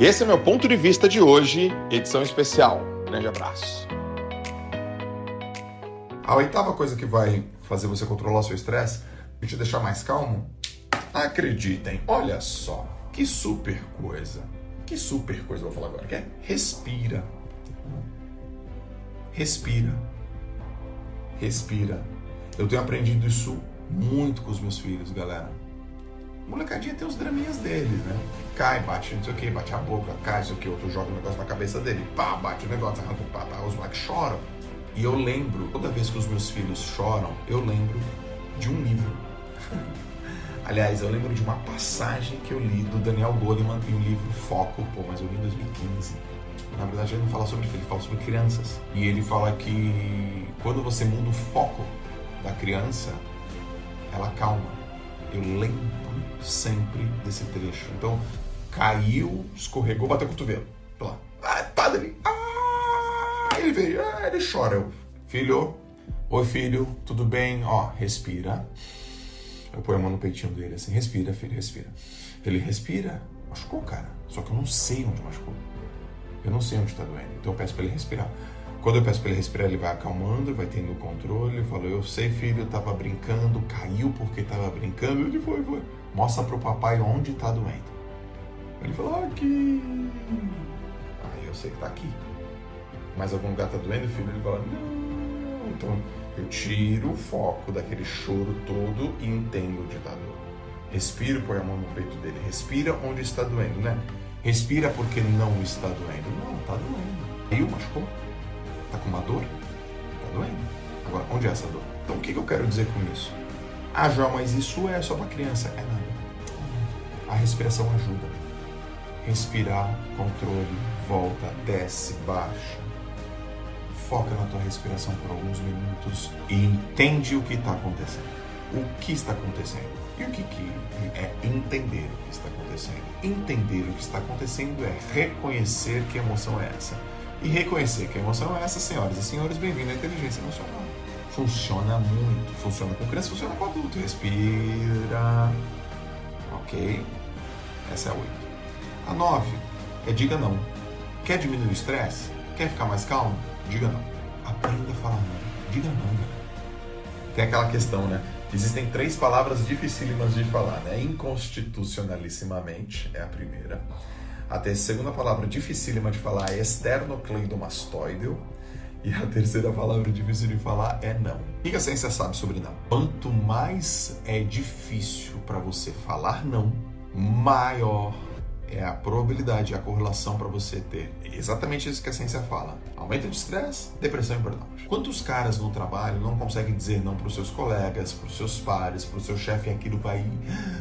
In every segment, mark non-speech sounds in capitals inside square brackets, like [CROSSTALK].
Esse é meu ponto de vista de hoje, edição especial. Grande abraço. A oitava coisa que vai fazer você controlar seu estresse e te deixar mais calmo, acreditem, olha só, que super coisa. Que super coisa vou falar agora, que é respira. Respira. Respira. Eu tenho aprendido isso muito com os meus filhos, galera. Molecadinha tem os draminhas deles, né? Cai, bate não sei o que, bate a boca, cai, não sei o que, outro joga o um negócio na cabeça dele, pá, bate o negócio, arranca o pá, tá, os moleques choram. E eu lembro, toda vez que os meus filhos choram, eu lembro de um livro. [LAUGHS] Aliás, eu lembro de uma passagem que eu li do Daniel Goleman em um livro Foco, pô, mas eu li em 2015. Na verdade, ele não fala sobre filho, ele fala sobre crianças. E ele fala que quando você muda o foco da criança, ela calma. Eu lembro sempre desse trecho. Então, caiu, escorregou, bateu o cotovelo. Lá. Ah, tá dele. Ah, ele veio. Ah, ele chora. Eu, filho, oi filho, tudo bem? Ó, respira. Eu ponho a mão no peitinho dele assim, respira, filho, respira. Ele respira, machucou, cara. Só que eu não sei onde machucou. Eu não sei onde está doendo. Então eu peço para ele respirar. Quando eu peço para ele respirar, ele vai acalmando, vai tendo controle. Eu falo, eu sei, filho, eu tava brincando, caiu porque tava brincando. Ele foi, foi. Mostra pro papai onde tá doendo. Ele falou, aqui. Aí eu sei que tá aqui. Mas algum lugar tá doendo, filho? Ele fala, não. Então eu tiro o foco daquele choro todo e entendo onde está dor. Respiro, põe a mão no peito dele. Respira onde está doendo, né? Respira porque não está doendo. Não, está doendo. Caiu, machucou? Está com uma dor? Está doendo. Agora, onde é essa dor? Então, o que, que eu quero dizer com isso? Ah, João, mas isso é só para criança. É nada. A respiração ajuda. Respirar, controle, volta, desce, baixa foca na tua respiração por alguns minutos e entende o que está acontecendo. O que está acontecendo? E o que, que é entender o que está acontecendo? Entender o que está acontecendo é reconhecer que emoção é essa. E reconhecer que emoção é essa, senhoras e senhores, bem-vindo à inteligência emocional. Funciona muito. Funciona com criança, funciona com adulto. Respira. Ok? Essa é a 8. A 9 é diga não. Quer diminuir o estresse? Quer ficar mais calmo? Diga não. Aprenda a falar não. Diga não. Tem aquela questão, né? Existem três palavras dificílimas de falar, né? Inconstitucionalissimamente é a primeira. A segunda palavra dificílima de falar é esternocleidomastoideo. E a terceira palavra difícil de falar é não. O que a ciência sabe sobre não? Quanto mais é difícil para você falar não, maior é a probabilidade, a correlação para você ter exatamente isso que a ciência fala: aumento de estresse, depressão e burnout. Quantos caras no trabalho não conseguem dizer não para os seus colegas, para os seus pares, para o seu chefe, aquilo vai,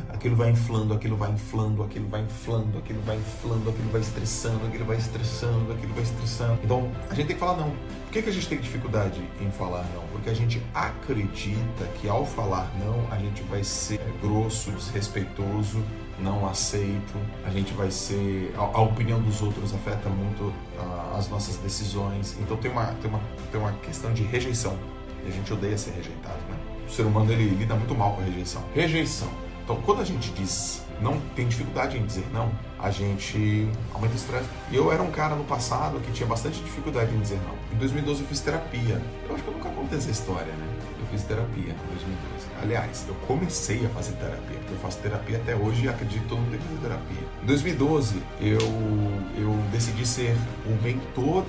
aquilo vai inflando, aquilo vai inflando, aquilo vai inflando, aquilo vai inflando, aquilo vai estressando, aquilo vai estressando, aquilo vai estressando. Então a gente tem que falar não. Por que, que a gente tem dificuldade em falar não? Porque a gente acredita que ao falar não a gente vai ser grosso, desrespeitoso não aceito, a gente vai ser. A, a opinião dos outros afeta muito uh, as nossas decisões. Então tem uma, tem, uma, tem uma questão de rejeição. E a gente odeia ser rejeitado, né? O ser humano ele lida muito mal com a rejeição. Rejeição. Então quando a gente diz não, tem dificuldade em dizer não, a gente aumenta o estresse. Eu era um cara no passado que tinha bastante dificuldade em dizer não. Em 2012 eu fiz terapia. Eu acho que eu nunca contei essa história, né? Fiz terapia em 2012. Aliás, eu comecei a fazer terapia, porque eu faço terapia até hoje e acredito que todo mundo que fazer terapia. Em 2012, eu, eu decidi ser o mentor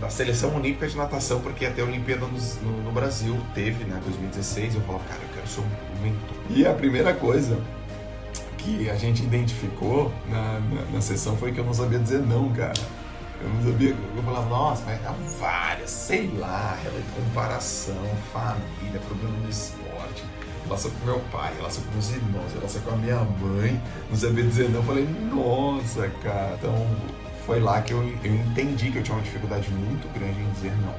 da seleção olímpica de natação, porque até a Olimpíada no, no, no Brasil teve, né, 2016, eu falava, cara, eu quero ser um mentor. E a primeira coisa que a gente identificou na, na, na sessão foi que eu não sabia dizer não, cara. Eu não sabia, eu falava, nossa, mas há várias, sei lá, comparação, família, problema no esporte, relação com meu pai, relação com meus irmãos, relação com a minha mãe, não sabia dizer não. Eu falei, nossa, cara. Então foi lá que eu, eu entendi que eu tinha uma dificuldade muito grande em dizer não.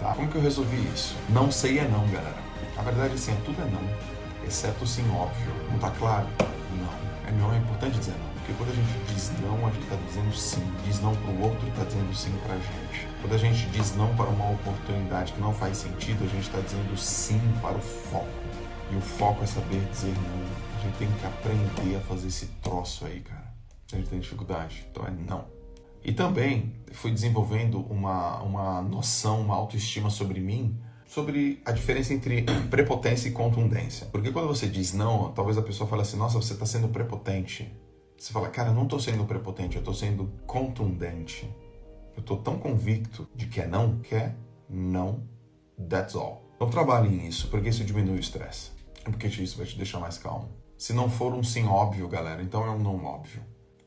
Tá? Como que eu resolvi isso? Não sei é não, galera. A verdade assim, é tudo é não, exceto o sim óbvio. Não tá claro? Não. É não, é importante dizer não. Porque quando a gente diz não, a gente está dizendo sim. Diz não para o outro, está dizendo sim para a gente. Quando a gente diz não para uma oportunidade que não faz sentido, a gente está dizendo sim para o foco. E o foco é saber dizer não. A gente tem que aprender a fazer esse troço aí, cara. A gente tem dificuldade. Então é não. E também fui desenvolvendo uma, uma noção, uma autoestima sobre mim, sobre a diferença entre prepotência e contundência. Porque quando você diz não, talvez a pessoa fale assim: nossa, você está sendo prepotente. Você fala, cara, eu não estou sendo prepotente, eu estou sendo contundente. Eu estou tão convicto de que é não, que é não, that's all. Então trabalhe nisso, porque isso diminui o estresse. Porque isso vai te deixar mais calmo. Se não for um sim óbvio, galera, então é um não óbvio.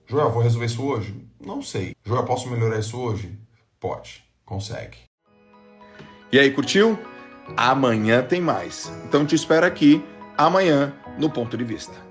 Joel, vou resolver isso hoje? Não sei. Joel, posso melhorar isso hoje? Pode. Consegue. E aí, curtiu? Amanhã tem mais. Então te espero aqui amanhã no ponto de vista.